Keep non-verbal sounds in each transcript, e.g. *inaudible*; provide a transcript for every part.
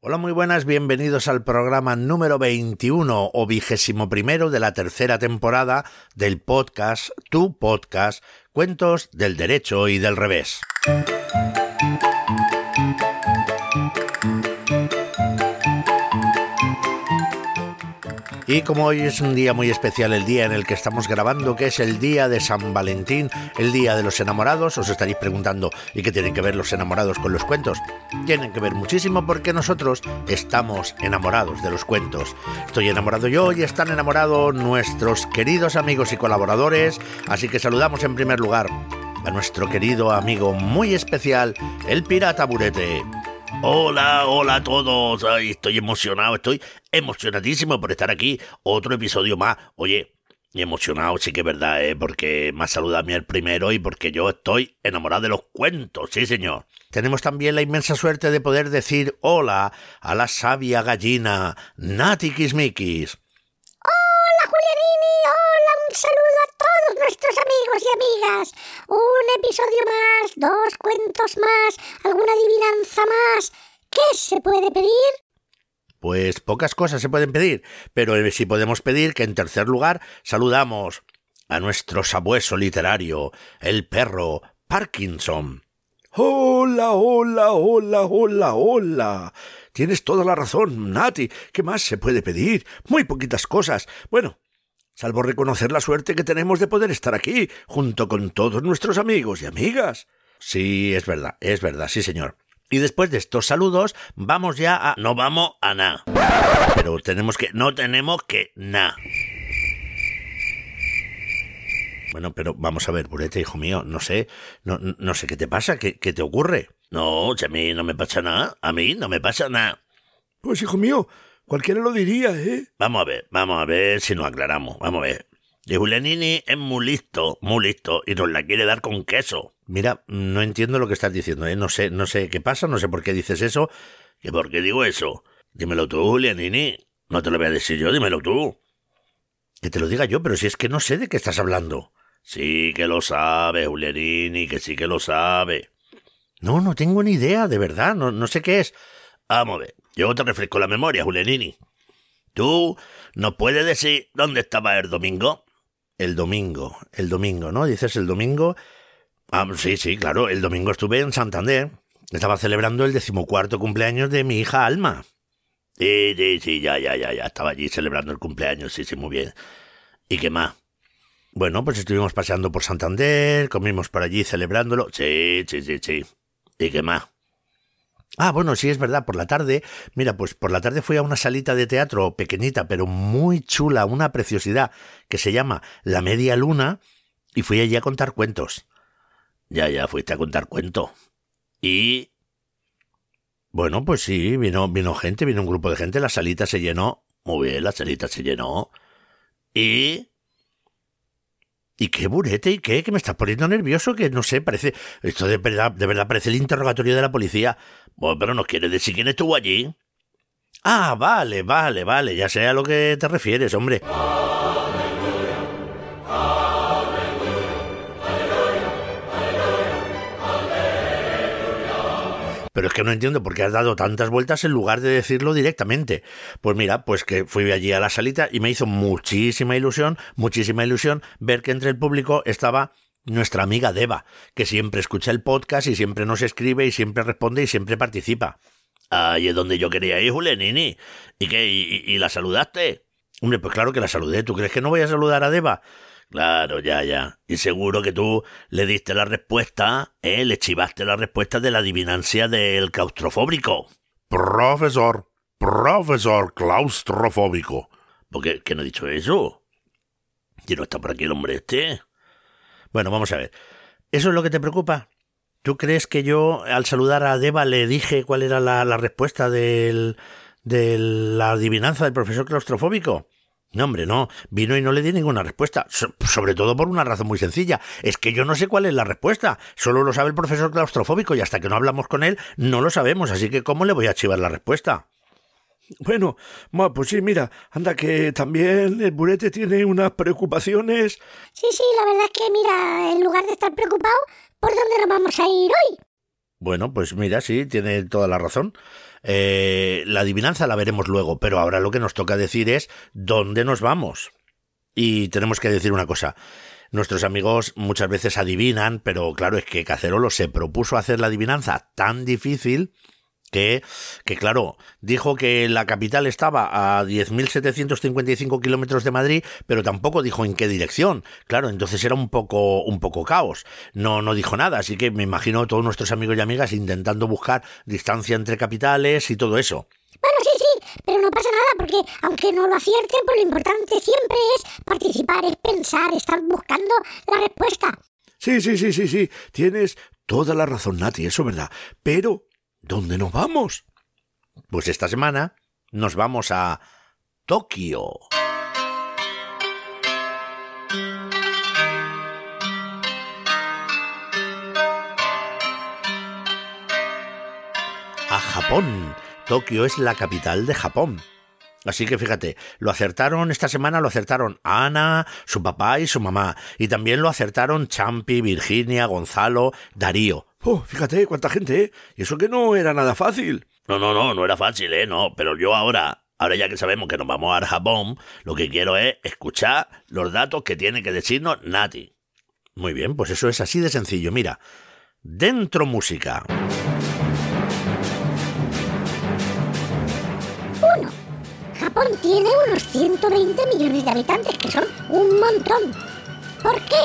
Hola, muy buenas, bienvenidos al programa número 21 o vigésimo primero de la tercera temporada del podcast, tu podcast, Cuentos del Derecho y del Revés. Y como hoy es un día muy especial, el día en el que estamos grabando, que es el día de San Valentín, el día de los enamorados, os estaréis preguntando, ¿y qué tienen que ver los enamorados con los cuentos? Tienen que ver muchísimo porque nosotros estamos enamorados de los cuentos. Estoy enamorado yo y están enamorados nuestros queridos amigos y colaboradores, así que saludamos en primer lugar a nuestro querido amigo muy especial, el pirata burete. Hola, hola a todos. Estoy emocionado, estoy emocionadísimo por estar aquí. Otro episodio más. Oye, emocionado sí que es verdad, ¿eh? Porque me ha a mí el primero y porque yo estoy enamorado de los cuentos, sí señor. Tenemos también la inmensa suerte de poder decir hola a la sabia gallina Nati Kismikis. Julianini, hola, un saludo a todos nuestros amigos y amigas. Un episodio más, dos cuentos más, alguna adivinanza más. ¿Qué se puede pedir? Pues pocas cosas se pueden pedir, pero sí podemos pedir que en tercer lugar saludamos a nuestro sabueso literario, el perro Parkinson. Hola, hola, hola, hola, hola. Tienes toda la razón, Nati. ¿Qué más se puede pedir? Muy poquitas cosas. Bueno, salvo reconocer la suerte que tenemos de poder estar aquí, junto con todos nuestros amigos y amigas. Sí, es verdad, es verdad, sí, señor. Y después de estos saludos, vamos ya a... No vamos a nada. Pero tenemos que... No tenemos que... nada. Bueno, pero vamos a ver, Burete, hijo mío, no sé, no, no sé qué te pasa, qué, qué te ocurre. No, si a mí no me pasa nada, a mí no me pasa nada. Pues hijo mío, cualquiera lo diría, ¿eh? Vamos a ver, vamos a ver si nos aclaramos, vamos a ver. Y Julianini es muy listo, muy listo, y nos la quiere dar con queso. Mira, no entiendo lo que estás diciendo, ¿eh? No sé, no sé qué pasa, no sé por qué dices eso. ¿Y por qué digo eso? Dímelo tú, Julianini. No te lo voy a decir yo, dímelo tú. Que te lo diga yo, pero si es que no sé de qué estás hablando. Sí que lo sabe, Julianini, que sí que lo sabe. No, no tengo ni idea, de verdad, no, no sé qué es. Vamos a ver, yo te refresco la memoria, Julianini. ¿Tú nos puedes decir dónde estaba el domingo? El domingo, el domingo, ¿no? Dices el domingo. Ah, sí, sí, claro, el domingo estuve en Santander. Estaba celebrando el decimocuarto cumpleaños de mi hija Alma. Sí, sí, sí, ya, ya, ya, ya. Estaba allí celebrando el cumpleaños, sí, sí, muy bien. ¿Y qué más? Bueno, pues estuvimos paseando por Santander, comimos por allí celebrándolo. Sí, sí, sí, sí. ¿Y qué más? Ah, bueno, sí, es verdad, por la tarde, mira, pues por la tarde fui a una salita de teatro pequeñita, pero muy chula, una preciosidad, que se llama La Media Luna, y fui allí a contar cuentos. Ya, ya, fuiste a contar cuentos. Y... Bueno, pues sí, vino, vino gente, vino un grupo de gente, la salita se llenó. Muy bien, la salita se llenó. Y... ¿Y qué burete? ¿Y qué? Que me estás poniendo nervioso, que no sé, parece... Esto de verdad, de verdad parece el interrogatorio de la policía. Bueno, pero no quieres decir quién estuvo allí. Ah, vale, vale, vale, ya sé a lo que te refieres, hombre. Pero es que no entiendo por qué has dado tantas vueltas en lugar de decirlo directamente. Pues mira, pues que fui allí a la salita y me hizo muchísima ilusión, muchísima ilusión ver que entre el público estaba nuestra amiga Deva, que siempre escucha el podcast y siempre nos escribe y siempre responde y siempre participa. Ahí es donde yo quería ir, Julenini. ¿Y qué? ¿Y, y la saludaste? Hombre, pues claro que la saludé. ¿Tú crees que no voy a saludar a Deva? Claro, ya, ya. Y seguro que tú le diste la respuesta, ¿eh? Le chivaste la respuesta de la adivinancia del claustrofóbico. Profesor, profesor claustrofóbico. ¿Por qué, qué no he dicho eso? ¿Y no está por aquí el hombre este? Bueno, vamos a ver. ¿Eso es lo que te preocupa? ¿Tú crees que yo, al saludar a Deva, le dije cuál era la, la respuesta del, de la adivinanza del profesor claustrofóbico? No, hombre, no. Vino y no le di ninguna respuesta. So- sobre todo por una razón muy sencilla. Es que yo no sé cuál es la respuesta. Solo lo sabe el profesor claustrofóbico y hasta que no hablamos con él no lo sabemos. Así que ¿cómo le voy a chivar la respuesta? Bueno, pues sí, mira, anda que también el burete tiene unas preocupaciones. Sí, sí, la verdad es que, mira, en lugar de estar preocupado, ¿por dónde nos vamos a ir hoy? Bueno, pues mira, sí, tiene toda la razón. Eh, la adivinanza la veremos luego, pero ahora lo que nos toca decir es dónde nos vamos. Y tenemos que decir una cosa. Nuestros amigos muchas veces adivinan, pero claro, es que Cacerolo se propuso hacer la adivinanza tan difícil que, que claro, dijo que la capital estaba a 10.755 kilómetros de Madrid, pero tampoco dijo en qué dirección. Claro, entonces era un poco, un poco caos. No, no dijo nada, así que me imagino a todos nuestros amigos y amigas intentando buscar distancia entre capitales y todo eso. Bueno, sí, sí, pero no pasa nada porque aunque no lo acierten, pues lo importante siempre es participar, es pensar, estar buscando la respuesta. Sí, sí, sí, sí, sí. Tienes toda la razón, Nati, eso es verdad. Pero ¿Dónde nos vamos? Pues esta semana nos vamos a Tokio. A Japón. Tokio es la capital de Japón. Así que fíjate, lo acertaron esta semana, lo acertaron Ana, su papá y su mamá. Y también lo acertaron Champi, Virginia, Gonzalo, Darío. Oh, fíjate, cuánta gente, ¿eh? Y eso que no era nada fácil. No, no, no, no era fácil, ¿eh? No, pero yo ahora, ahora ya que sabemos que nos vamos a Japón, lo que quiero es escuchar los datos que tiene que decirnos Nati. Muy bien, pues eso es así de sencillo. Mira, dentro música. Uno. Japón tiene unos 120 millones de habitantes, que son un montón. ¿Por qué?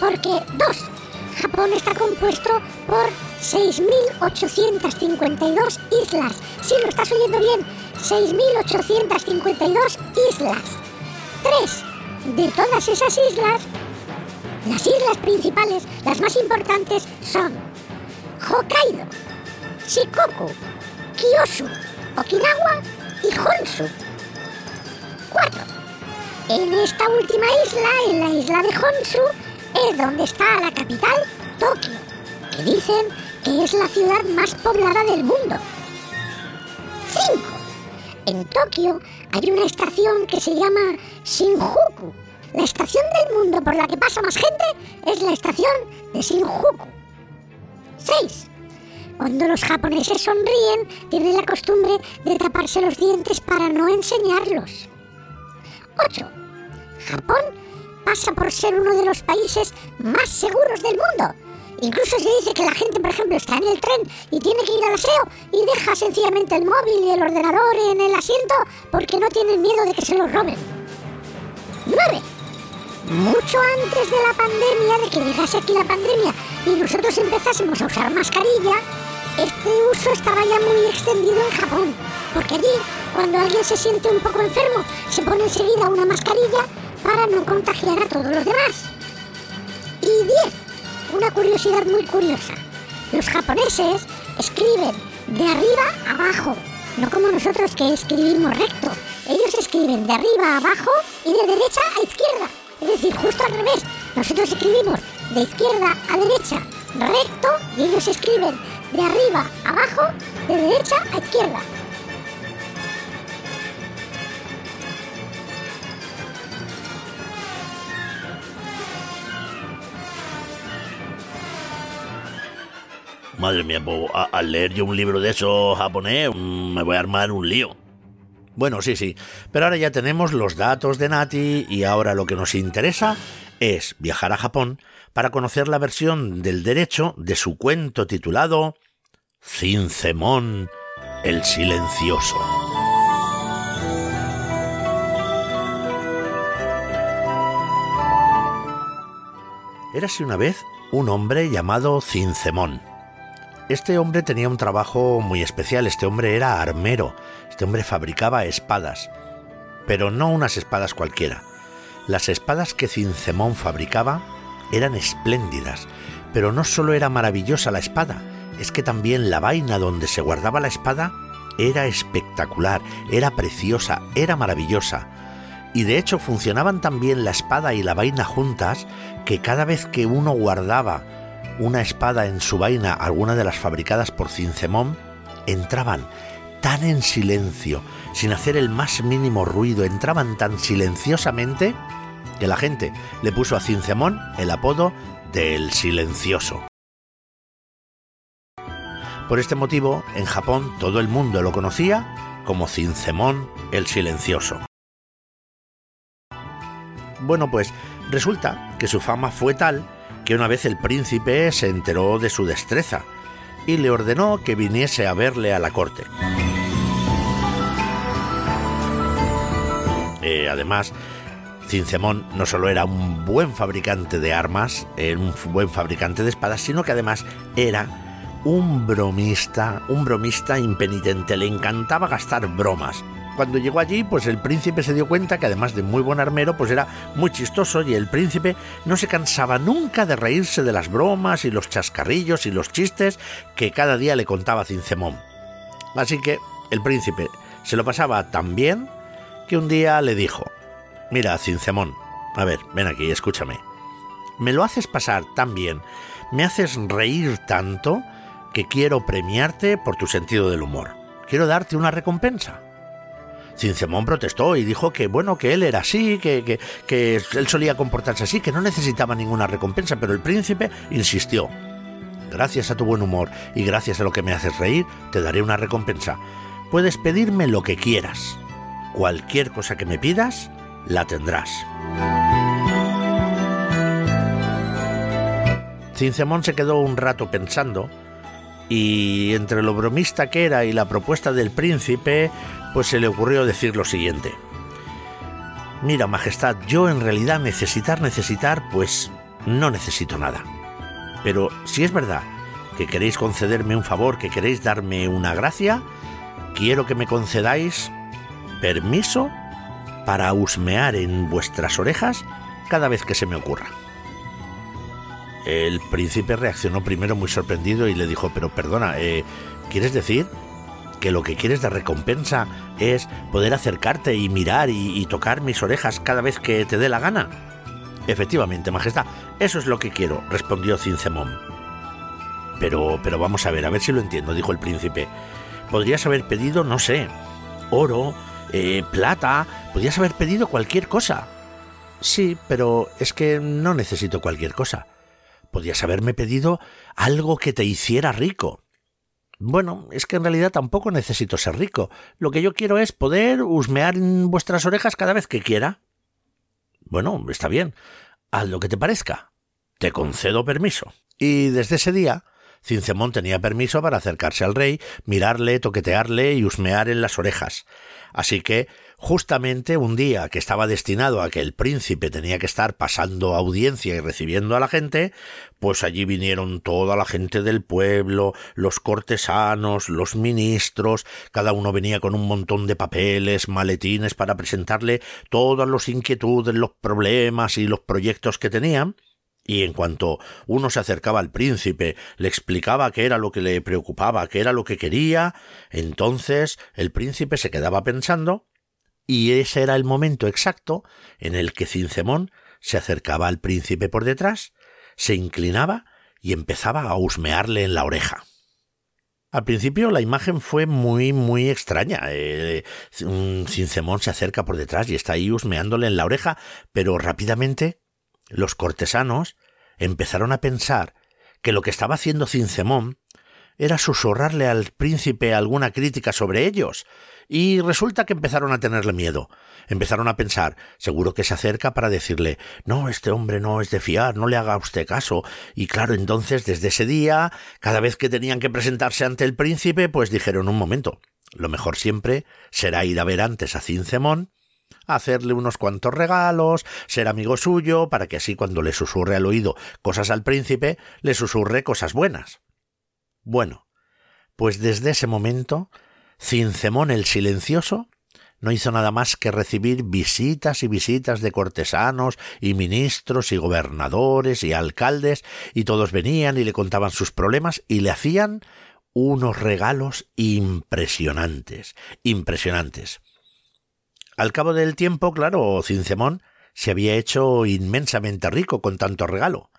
Porque, dos, Japón está compuesto por 6.852 islas. Sí, lo estás oyendo bien. 6.852 islas. Tres de todas esas islas, las islas principales, las más importantes, son Hokkaido, Shikoku, Kyushu, Okinawa y Honshu. Cuatro. En esta última isla, en la isla de Honshu, es donde está la capital, Tokio, que dicen que es la ciudad más poblada del mundo. 5. En Tokio hay una estación que se llama Shinjuku. La estación del mundo por la que pasa más gente es la estación de Shinjuku. 6. Cuando los japoneses sonríen, tienen la costumbre de taparse los dientes para no enseñarlos. 8. Japón pasa por ser uno de los países más seguros del mundo. Incluso se dice que la gente, por ejemplo, está en el tren y tiene que ir al aseo y deja sencillamente el móvil y el ordenador en el asiento porque no tienen miedo de que se los roben. 9. Mucho antes de la pandemia, de que llegase aquí la pandemia y nosotros empezásemos a usar mascarilla, este uso estaba ya muy extendido en Japón. Porque allí, cuando alguien se siente un poco enfermo, se pone enseguida una mascarilla para no contagiar a todos los demás. Y 10. Una curiosidad muy curiosa. Los japoneses escriben de arriba a abajo, no como nosotros que escribimos recto. Ellos escriben de arriba a abajo y de derecha a izquierda. Es decir, justo al revés. Nosotros escribimos de izquierda a derecha recto y ellos escriben de arriba a abajo, de derecha a izquierda. Madre mía, al leer yo un libro de eso japonés, mm, me voy a armar un lío. Bueno, sí, sí, pero ahora ya tenemos los datos de Nati y ahora lo que nos interesa es viajar a Japón para conocer la versión del derecho de su cuento titulado Cincemón el Silencioso. Érase una vez un hombre llamado Cincemón este hombre tenía un trabajo muy especial, este hombre era armero, este hombre fabricaba espadas, pero no unas espadas cualquiera. Las espadas que Cincemón fabricaba eran espléndidas, pero no solo era maravillosa la espada, es que también la vaina donde se guardaba la espada era espectacular, era preciosa, era maravillosa. Y de hecho funcionaban tan bien la espada y la vaina juntas que cada vez que uno guardaba una espada en su vaina, alguna de las fabricadas por Cincemón, entraban tan en silencio, sin hacer el más mínimo ruido, entraban tan silenciosamente que la gente le puso a Cincemón el apodo de El Silencioso. Por este motivo, en Japón todo el mundo lo conocía como Cincemón el Silencioso. Bueno, pues resulta que su fama fue tal que una vez el príncipe se enteró de su destreza y le ordenó que viniese a verle a la corte. Eh, además, Cincemón no solo era un buen fabricante de armas, era un buen fabricante de espadas, sino que además era un bromista, un bromista impenitente, le encantaba gastar bromas. Cuando llegó allí, pues el príncipe se dio cuenta que además de muy buen armero, pues era muy chistoso y el príncipe no se cansaba nunca de reírse de las bromas y los chascarrillos y los chistes que cada día le contaba Cincemón. Así que el príncipe se lo pasaba tan bien que un día le dijo, mira, Cincemón, a ver, ven aquí, escúchame. Me lo haces pasar tan bien, me haces reír tanto, que quiero premiarte por tu sentido del humor. Quiero darte una recompensa. Cincemón protestó y dijo que bueno, que él era así, que, que, él solía comportarse así, que no necesitaba ninguna recompensa, pero el príncipe insistió. Gracias a tu buen humor y gracias a lo que me haces reír, te daré una recompensa. Puedes pedirme lo que quieras. Cualquier cosa que me pidas, la tendrás. Cincemón se quedó un rato pensando y entre lo bromista que era y la propuesta del príncipe, pues se le ocurrió decir lo siguiente. Mira, Majestad, yo en realidad necesitar, necesitar, pues no necesito nada. Pero si es verdad que queréis concederme un favor, que queréis darme una gracia, quiero que me concedáis permiso para husmear en vuestras orejas cada vez que se me ocurra. El príncipe reaccionó primero muy sorprendido y le dijo, pero perdona, eh, ¿quieres decir que lo que quieres de recompensa es poder acercarte y mirar y, tocar mis orejas cada vez que te dé la gana? Efectivamente, Majestad, eso es lo que quiero, respondió Cincemón. Pero, pero vamos a ver, a ver si lo entiendo, dijo el príncipe. Podrías haber pedido, no sé, oro, eh, plata, podrías haber pedido cualquier cosa. Sí, pero es que no necesito cualquier cosa. Podías haberme pedido algo que te hiciera rico. Bueno, es que en realidad tampoco necesito ser rico. Lo que yo quiero es poder husmear en vuestras orejas cada vez que quiera. Bueno, está bien. Haz lo que te parezca. Te concedo permiso. Y desde ese día, Cincemón tenía permiso para acercarse al rey, mirarle, toquetearle y husmear en las orejas. Así que justamente un día que estaba destinado a que el príncipe tenía que estar pasando audiencia y recibiendo a la gente, pues allí vinieron toda la gente del pueblo, los cortesanos, los ministros, cada uno venía con un montón de papeles, maletines para presentarle todas las inquietudes, los problemas y los proyectos que tenían, y en cuanto uno se acercaba al príncipe, le explicaba qué era lo que le preocupaba, qué era lo que quería, entonces el príncipe se quedaba pensando y ese era el momento exacto en el que Cincemón se acercaba al príncipe por detrás, se inclinaba y empezaba a husmearle en la oreja. Al principio la imagen fue muy, muy extraña. Eh, Cincemón se acerca por detrás y está ahí husmeándole en la oreja, pero rápidamente los cortesanos empezaron a pensar que lo que estaba haciendo Cincemón era susurrarle al príncipe alguna crítica sobre ellos, y resulta que empezaron a tenerle miedo. Empezaron a pensar, seguro que se acerca para decirle, no, este hombre no es de fiar, no le haga usted caso. Y claro, entonces, desde ese día, cada vez que tenían que presentarse ante el príncipe, pues dijeron un momento, lo mejor siempre será ir a ver antes a Cincemón, hacerle unos cuantos regalos, ser amigo suyo, para que así cuando le susurre al oído cosas al príncipe, le susurre cosas buenas. Bueno, pues desde ese momento Cincemón el Silencioso no hizo nada más que recibir visitas y visitas de cortesanos y ministros y gobernadores y alcaldes, y todos venían y le contaban sus problemas y le hacían unos regalos impresionantes, impresionantes. Al cabo del tiempo, claro, Cincemón se había hecho inmensamente rico con tanto regalo.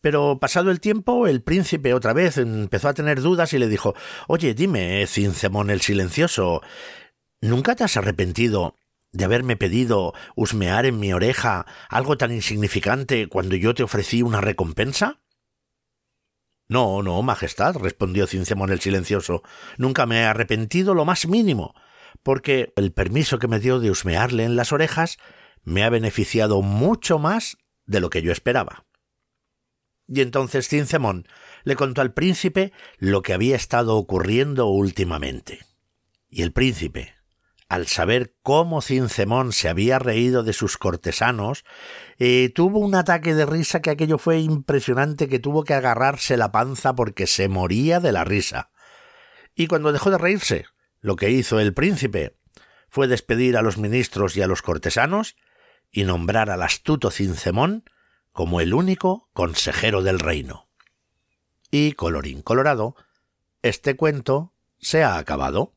Pero pasado el tiempo, el príncipe otra vez empezó a tener dudas y le dijo Oye, dime, Cincemón el silencioso, ¿nunca te has arrepentido de haberme pedido husmear en mi oreja algo tan insignificante cuando yo te ofrecí una recompensa? No, no, Majestad, respondió Cincemón el silencioso. Nunca me he arrepentido lo más mínimo, porque el permiso que me dio de husmearle en las orejas me ha beneficiado mucho más de lo que yo esperaba. Y entonces Cincemón le contó al príncipe lo que había estado ocurriendo últimamente. Y el príncipe, al saber cómo Cincemón se había reído de sus cortesanos, eh, tuvo un ataque de risa que aquello fue impresionante que tuvo que agarrarse la panza porque se moría de la risa. Y cuando dejó de reírse, lo que hizo el príncipe fue despedir a los ministros y a los cortesanos y nombrar al astuto Cincemón como el único consejero del reino. Y, colorín colorado, este cuento se ha acabado.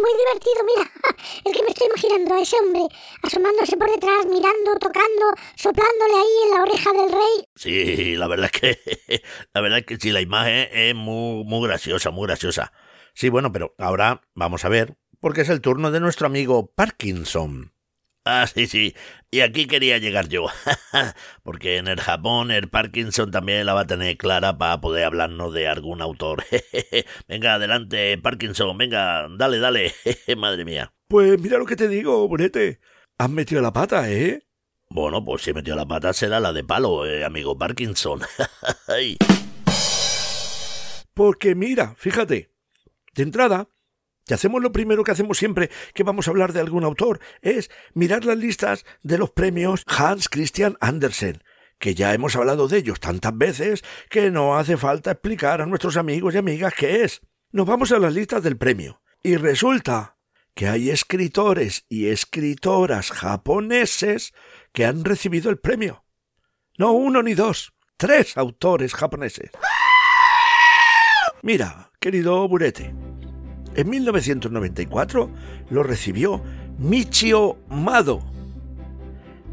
muy divertido, mira. Es que me estoy imaginando a ese hombre asomándose por detrás, mirando, tocando, soplándole ahí en la oreja del rey. Sí, la verdad es que. *laughs* La verdad es que sí, la imagen es muy, muy graciosa, muy graciosa. Sí, bueno, pero ahora vamos a ver, porque es el turno de nuestro amigo Parkinson. Ah, sí, sí. Y aquí quería llegar yo. *laughs* Porque en el Japón el Parkinson también la va a tener clara para poder hablarnos de algún autor. *laughs* venga, adelante, Parkinson. Venga, dale, dale. *laughs* Madre mía. Pues mira lo que te digo, Bonete. Has metido la pata, ¿eh? Bueno, pues si metió la pata será la de palo, eh, amigo Parkinson. Porque mira, fíjate. De entrada, y hacemos lo primero que hacemos siempre que vamos a hablar de algún autor, es mirar las listas de los premios Hans Christian Andersen, que ya hemos hablado de ellos tantas veces que no hace falta explicar a nuestros amigos y amigas qué es. Nos vamos a las listas del premio, y resulta que hay escritores y escritoras japoneses que han recibido el premio. No uno ni dos, tres autores japoneses. Mira, querido Burete, en 1994 lo recibió Michio Mado.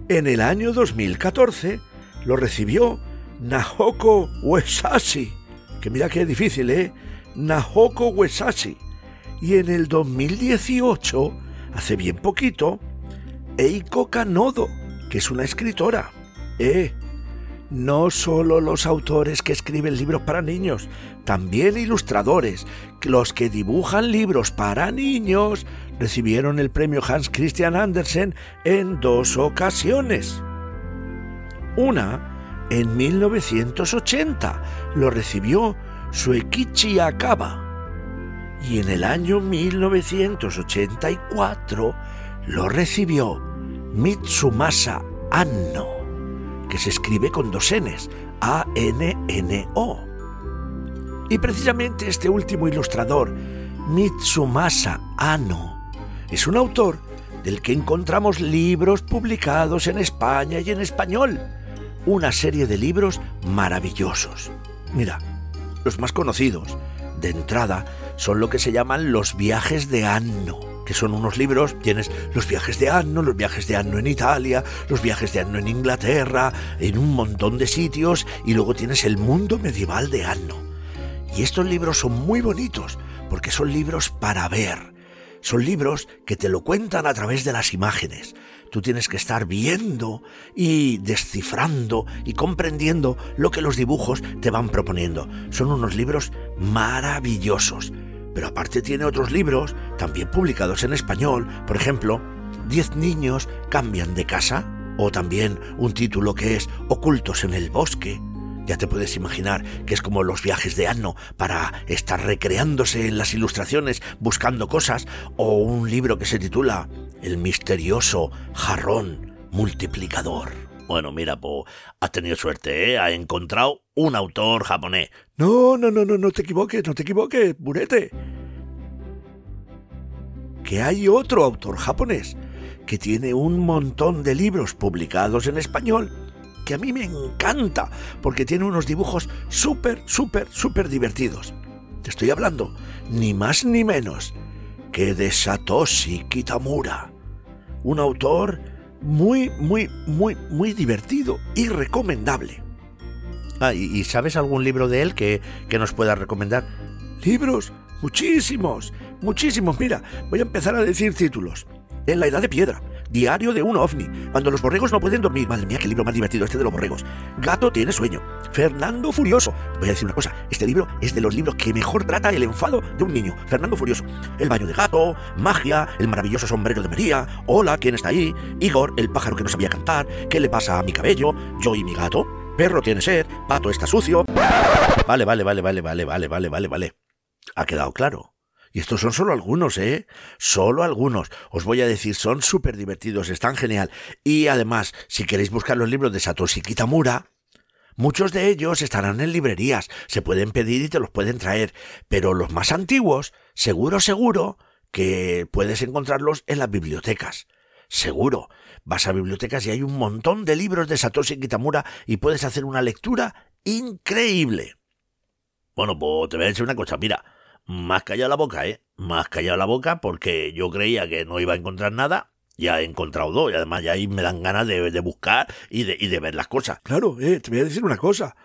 En el año 2014 lo recibió Nahoko Uesashi, que mira qué difícil, ¿eh? Nahoko Uesashi. Y en el 2018, hace bien poquito, Eiko Kanodo, que es una escritora. Eh, no solo los autores que escriben libros para niños, también ilustradores, los que dibujan libros para niños, recibieron el premio Hans Christian Andersen en dos ocasiones. Una, en 1980, lo recibió Suekichi Akaba. Y en el año 1984 lo recibió Mitsumasa Anno, que se escribe con dos Ns, A-N-N-O. Y precisamente este último ilustrador, Mitsumasa Ano, es un autor del que encontramos libros publicados en España y en español. Una serie de libros maravillosos. Mira, los más conocidos, de entrada, son lo que se llaman los viajes de Anno, que son unos libros, tienes los viajes de Anno, los viajes de Anno en Italia, los viajes de Anno en Inglaterra, en un montón de sitios, y luego tienes el mundo medieval de Anno. Y estos libros son muy bonitos porque son libros para ver. Son libros que te lo cuentan a través de las imágenes. Tú tienes que estar viendo y descifrando y comprendiendo lo que los dibujos te van proponiendo. Son unos libros maravillosos. Pero aparte tiene otros libros, también publicados en español, por ejemplo, Diez niños cambian de casa, o también un título que es Ocultos en el bosque, ya te puedes imaginar que es como los viajes de Anno para estar recreándose en las ilustraciones buscando cosas. O un libro que se titula El misterioso jarrón multiplicador. Bueno, mira, pues has tenido suerte, ¿eh? Ha encontrado un autor japonés. No, no, no, no, no te equivoques, no te equivoques, Burete. Que hay otro autor japonés que tiene un montón de libros publicados en español que a mí me encanta porque tiene unos dibujos súper, súper, súper divertidos. Te estoy hablando ni más ni menos que de Satoshi Kitamura, un autor muy, muy, muy, muy divertido y recomendable. Ah, ¿y, sabes algún libro de él que, que nos pueda recomendar? Libros, muchísimos, muchísimos. Mira, voy a empezar a decir títulos. En la Edad de Piedra, Diario de un ovni, cuando los borregos no pueden dormir. Madre mía, qué libro más divertido este de los borregos. Gato tiene sueño. Fernando Furioso. Voy a decir una cosa, este libro es de los libros que mejor trata el enfado de un niño. Fernando Furioso. El baño de gato, Magia, el maravilloso sombrero de María, Hola, ¿quién está ahí? Igor, el pájaro que no sabía cantar, ¿qué le pasa a mi cabello? Yo y mi gato. Perro tiene sed, pato está sucio. Vale, vale, vale, vale, vale, vale, vale, vale, vale. Ha quedado claro. Y estos son solo algunos, ¿eh? Solo algunos. Os voy a decir, son súper divertidos, están genial. Y además, si queréis buscar los libros de Satoshi Kitamura, muchos de ellos estarán en librerías, se pueden pedir y te los pueden traer. Pero los más antiguos, seguro, seguro, que puedes encontrarlos en las bibliotecas. Seguro. Vas a bibliotecas y hay un montón de libros de Satoshi Kitamura y puedes hacer una lectura increíble. Bueno, pues te voy a decir una cosa, mira, más callado la boca, ¿eh? Más callado la boca porque yo creía que no iba a encontrar nada. Ya he encontrado dos y además ya ahí me dan ganas de, de buscar y de, y de, ver las cosas. Claro, eh, te voy a decir una cosa.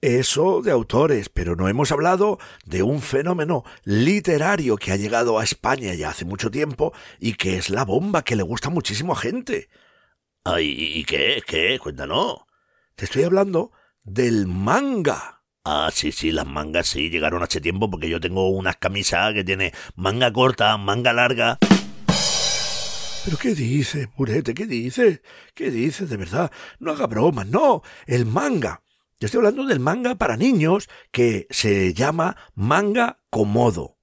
Eso de autores, pero no hemos hablado de un fenómeno literario que ha llegado a España ya hace mucho tiempo y que es la bomba que le gusta muchísimo a gente. Ay, ¿y qué? ¿Qué? Cuéntanos. Te estoy hablando del manga. Ah, sí, sí, las mangas sí llegaron hace tiempo porque yo tengo unas camisas que tiene manga corta, manga larga. ¿Pero qué dice, Purete? ¿Qué dice? ¿Qué dice de verdad? No haga bromas, no. El manga. Yo estoy hablando del manga para niños que se llama manga comodo.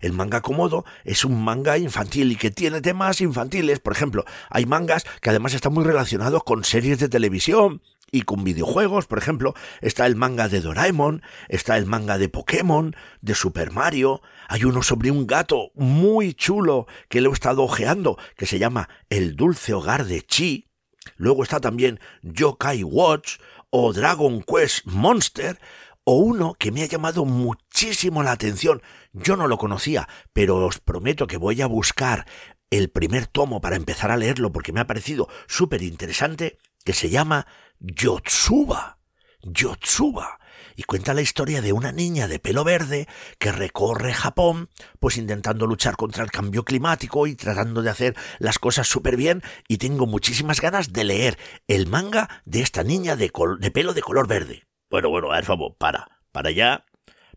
El manga comodo es un manga infantil y que tiene temas infantiles. Por ejemplo, hay mangas que además están muy relacionados con series de televisión y con videojuegos, por ejemplo, está el manga de Doraemon, está el manga de Pokémon, de Super Mario, hay uno sobre un gato muy chulo que lo he estado ojeando, que se llama El dulce hogar de Chi, luego está también Yokai Watch o Dragon Quest Monster, o uno que me ha llamado muchísimo la atención, yo no lo conocía, pero os prometo que voy a buscar el primer tomo para empezar a leerlo porque me ha parecido súper interesante, que se llama Yotsuba. Yotsuba. Y cuenta la historia de una niña de pelo verde que recorre Japón, pues intentando luchar contra el cambio climático y tratando de hacer las cosas súper bien. Y tengo muchísimas ganas de leer el manga de esta niña de, pelo de color verde. Bueno, bueno, a ver, favor, para. Para allá.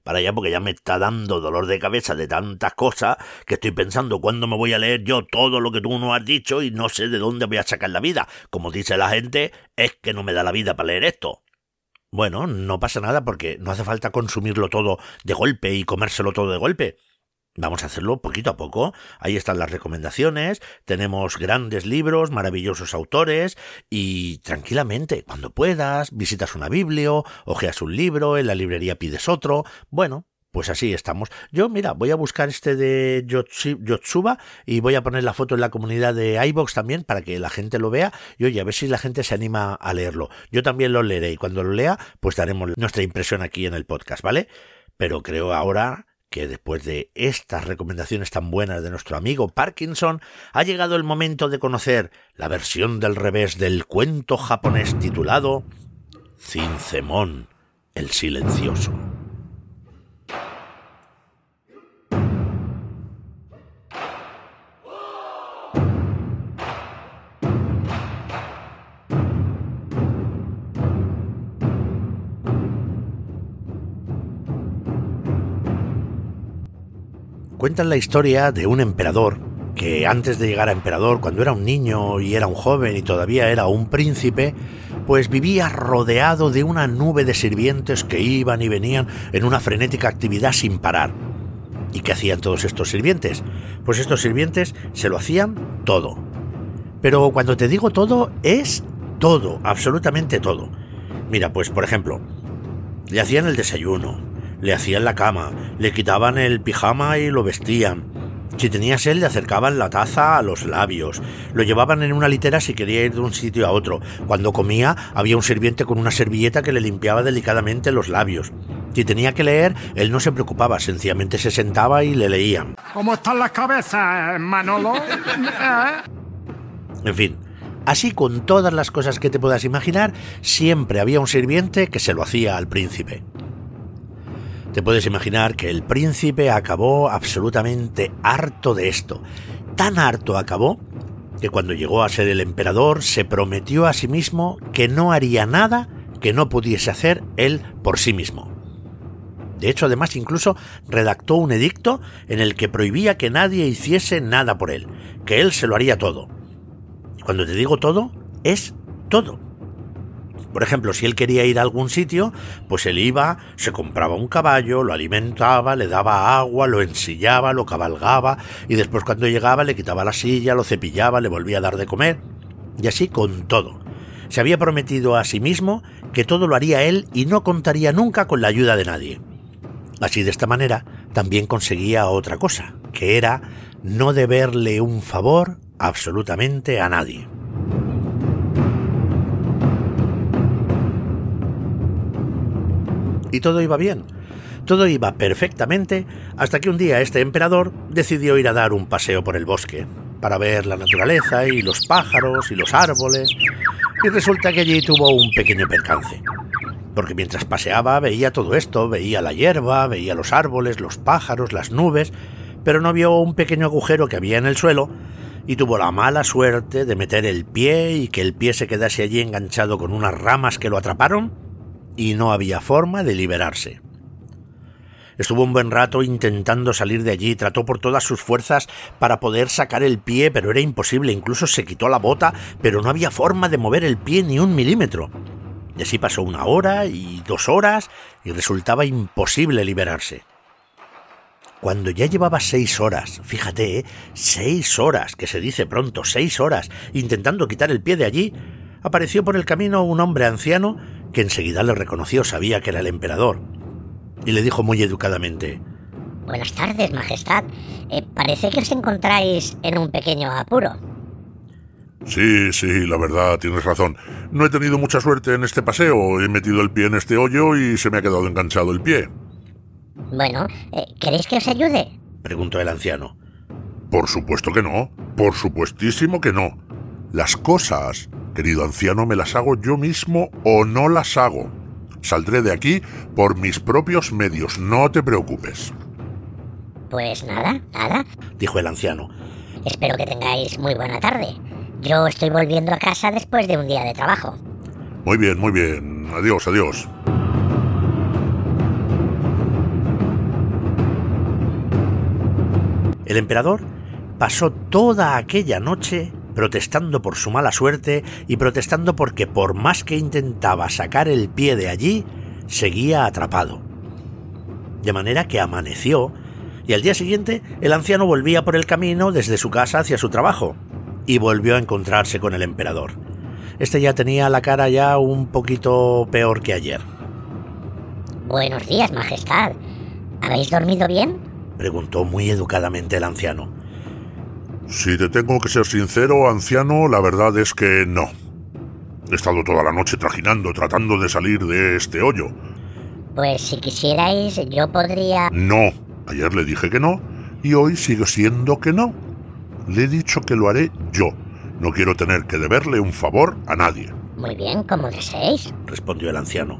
Para allá porque ya me está dando dolor de cabeza de tantas cosas que estoy pensando cuándo me voy a leer yo todo lo que tú no has dicho y no sé de dónde voy a sacar la vida. Como dice la gente, es que no me da la vida para leer esto. Bueno, no pasa nada porque no hace falta consumirlo todo de golpe y comérselo todo de golpe. Vamos a hacerlo poquito a poco. Ahí están las recomendaciones, tenemos grandes libros, maravillosos autores y tranquilamente, cuando puedas, visitas una biblio, ojeas un libro, en la librería pides otro. Bueno, pues así estamos. Yo, mira, voy a buscar este de Yotsuba y voy a poner la foto en la comunidad de iBox también para que la gente lo vea y oye, a ver si la gente se anima a leerlo. Yo también lo leeré y cuando lo lea, pues daremos nuestra impresión aquí en el podcast, ¿vale? Pero creo ahora que después de estas recomendaciones tan buenas de nuestro amigo Parkinson, ha llegado el momento de conocer la versión del revés del cuento japonés titulado Cincemón el Silencioso. Cuentan la historia de un emperador que antes de llegar a emperador, cuando era un niño y era un joven y todavía era un príncipe, pues vivía rodeado de una nube de sirvientes que iban y venían en una frenética actividad sin parar. ¿Y qué hacían todos estos sirvientes? Pues estos sirvientes se lo hacían todo. Pero cuando te digo todo, es todo, absolutamente todo. Mira, pues por ejemplo, le hacían el desayuno, le hacían la cama, le quitaban el pijama y lo vestían. Si tenía sed, le acercaban la taza a los labios. Lo llevaban en una litera si quería ir de un sitio a otro. Cuando comía, había un sirviente con una servilleta que le limpiaba delicadamente los labios. Si tenía que leer, él no se preocupaba, sencillamente se sentaba y le leían. ¿Cómo están las cabezas, Manolo? ¿Eh? *laughs* En fin, Así con todas las cosas que te puedas imaginar, siempre había un sirviente que se lo hacía al príncipe. Te puedes imaginar que el príncipe acabó absolutamente harto de esto. Tan harto acabó que cuando llegó a ser el emperador se prometió a sí mismo que no haría nada que no pudiese hacer él por sí mismo. De hecho, además, incluso redactó un edicto en el que prohibía que nadie hiciese nada por él, que él se lo haría todo. Cuando te digo todo, es todo. Por ejemplo, si él quería ir a algún sitio, pues él iba, se compraba un caballo, lo alimentaba, le daba agua, lo ensillaba, lo cabalgaba, y después cuando llegaba le quitaba la silla, lo cepillaba, le volvía a dar de comer, y así con todo. Se había prometido a sí mismo que todo lo haría él y no contaría nunca con la ayuda de nadie. Así de esta manera también conseguía otra cosa, que era no deberle un favor absolutamente a nadie. Y todo iba bien, todo iba perfectamente hasta que un día este emperador decidió ir a dar un paseo por el bosque, para ver la naturaleza y los pájaros y los árboles, y resulta que allí tuvo un pequeño percance. Porque mientras paseaba veía todo esto, veía la hierba, veía los árboles, los pájaros, las nubes, pero no vio un pequeño agujero que había en el suelo y tuvo la mala suerte de meter el pie y que el pie se quedase allí enganchado con unas ramas que lo atraparon y no había forma de liberarse. Estuvo un buen rato intentando salir de allí, trató por todas sus fuerzas para poder sacar el pie, pero era imposible, incluso se quitó la bota, pero no había forma de mover el pie ni un milímetro. Y así pasó una hora y dos horas y resultaba imposible liberarse. Cuando ya llevaba seis horas, fíjate, ¿eh? seis horas, que se dice pronto, seis horas, intentando quitar el pie de allí, apareció por el camino un hombre anciano que enseguida le reconoció, sabía que era el emperador, y le dijo muy educadamente, Buenas tardes, Majestad. Eh, parece que os encontráis en un pequeño apuro. Sí, sí, la verdad, tienes razón. No he tenido mucha suerte en este paseo. He metido el pie en este hoyo y se me ha quedado enganchado el pie. Bueno, eh, ¿queréis que os ayude? preguntó el anciano. Por supuesto que no. Por supuestísimo que no. Las cosas, querido anciano, me las hago yo mismo o no las hago. Saldré de aquí por mis propios medios, no te preocupes. Pues nada, nada, dijo el anciano. Espero que tengáis muy buena tarde. Yo estoy volviendo a casa después de un día de trabajo. Muy bien, muy bien. Adiós, adiós. El emperador pasó toda aquella noche protestando por su mala suerte y protestando porque por más que intentaba sacar el pie de allí, seguía atrapado. De manera que amaneció y al día siguiente el anciano volvía por el camino desde su casa hacia su trabajo, y volvió a encontrarse con el emperador. Este ya tenía la cara ya un poquito peor que ayer. Buenos días, Majestad. ¿Habéis dormido bien? preguntó muy educadamente el anciano. Si te tengo que ser sincero, anciano, la verdad es que no. He estado toda la noche trajinando, tratando de salir de este hoyo. Pues si quisierais, yo podría... No. Ayer le dije que no, y hoy sigo siendo que no. Le he dicho que lo haré yo. No quiero tener que deberle un favor a nadie. Muy bien, como deseéis, respondió el anciano.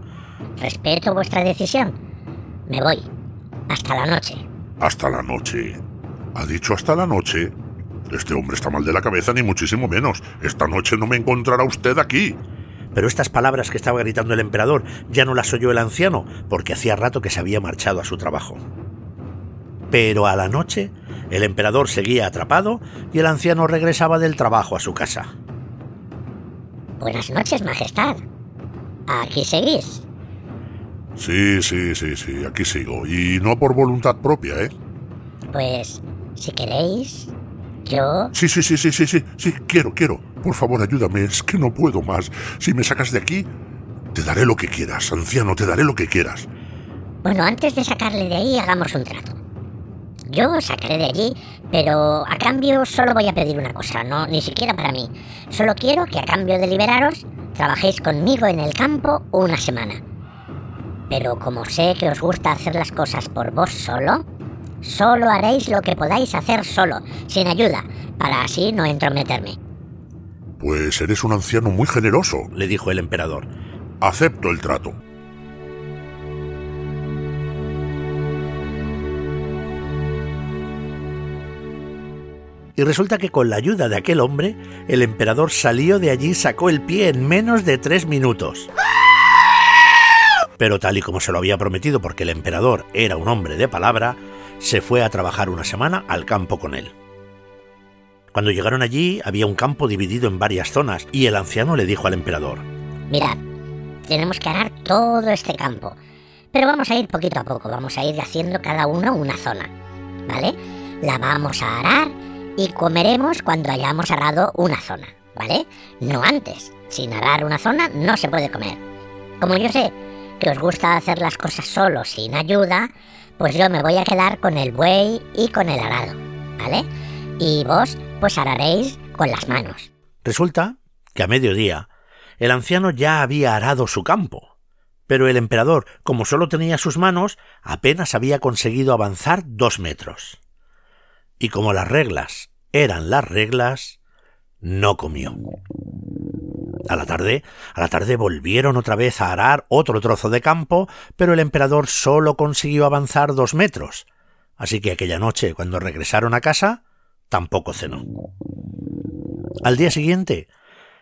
Respeto vuestra decisión. Me voy. Hasta la noche. Hasta la noche. ¿Ha dicho hasta la noche? Este hombre está mal de la cabeza, ni muchísimo menos. Esta noche no me encontrará usted aquí. Pero estas palabras que estaba gritando el emperador ya no las oyó el anciano, porque hacía rato que se había marchado a su trabajo. Pero a la noche el emperador seguía atrapado y el anciano regresaba del trabajo a su casa. Buenas noches, Majestad. ¿Aquí seguís? Sí, sí, sí, sí, aquí sigo. Y no por voluntad propia, ¿eh? Pues, si queréis, yo... Sí, sí, sí, sí, sí, sí, sí, quiero, quiero. Por favor, ayúdame, es que no puedo más. Si me sacas de aquí, te daré lo que quieras, anciano, te daré lo que quieras. Bueno, antes de sacarle de ahí, hagamos un trato. Yo os sacaré de allí, pero a cambio solo voy a pedir una cosa, no ni siquiera para mí. Solo quiero que a cambio de liberaros, trabajéis conmigo en el campo una semana. Pero como sé que os gusta hacer las cosas por vos solo, solo haréis lo que podáis hacer solo, sin ayuda, para así no entrometerme. Pues eres un anciano muy generoso, le dijo el emperador. Acepto el trato. Y resulta que con la ayuda de aquel hombre, el emperador salió de allí y sacó el pie en menos de tres minutos. Pero tal y como se lo había prometido porque el emperador era un hombre de palabra, se fue a trabajar una semana al campo con él. Cuando llegaron allí había un campo dividido en varias zonas y el anciano le dijo al emperador, Mirad, tenemos que arar todo este campo, pero vamos a ir poquito a poco, vamos a ir haciendo cada uno una zona, ¿vale? La vamos a arar y comeremos cuando hayamos arado una zona, ¿vale? No antes. Sin arar una zona no se puede comer. Como yo sé que os gusta hacer las cosas solo, sin ayuda, pues yo me voy a quedar con el buey y con el arado, ¿vale? Y vos, pues araréis con las manos. Resulta que a mediodía el anciano ya había arado su campo, pero el emperador, como solo tenía sus manos, apenas había conseguido avanzar dos metros y como las reglas eran las reglas, no comió. A la tarde, a la tarde volvieron otra vez a arar otro trozo de campo, pero el emperador solo consiguió avanzar dos metros. Así que aquella noche, cuando regresaron a casa, tampoco cenó. Al día siguiente,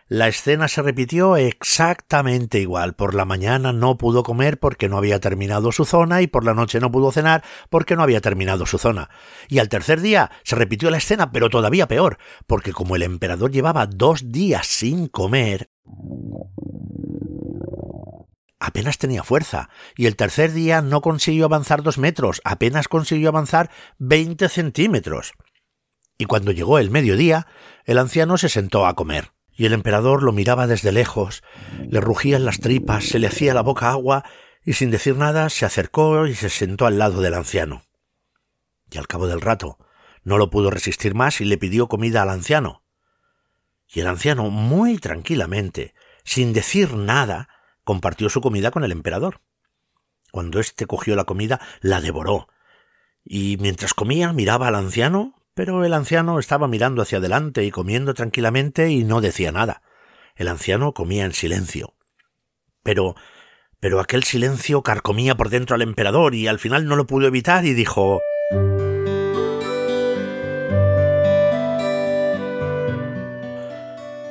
la escena se repitió exactamente igual. Por la mañana no pudo comer porque no había terminado su zona y por la noche no pudo cenar porque no había terminado su zona. Y al tercer día se repitió la escena, pero todavía peor, porque como el emperador llevaba dos días sin comer, apenas tenía fuerza, y el tercer día no consiguió avanzar dos metros, apenas consiguió avanzar veinte centímetros. Y cuando llegó el mediodía, el anciano se sentó a comer y el emperador lo miraba desde lejos, le rugían las tripas, se le hacía la boca agua, y sin decir nada se acercó y se sentó al lado del anciano. Y al cabo del rato no lo pudo resistir más y le pidió comida al anciano. Y el anciano, muy tranquilamente, sin decir nada, compartió su comida con el emperador. Cuando éste cogió la comida, la devoró, y mientras comía miraba al anciano pero el anciano estaba mirando hacia adelante y comiendo tranquilamente y no decía nada. El anciano comía en silencio. Pero pero aquel silencio carcomía por dentro al emperador y al final no lo pudo evitar y dijo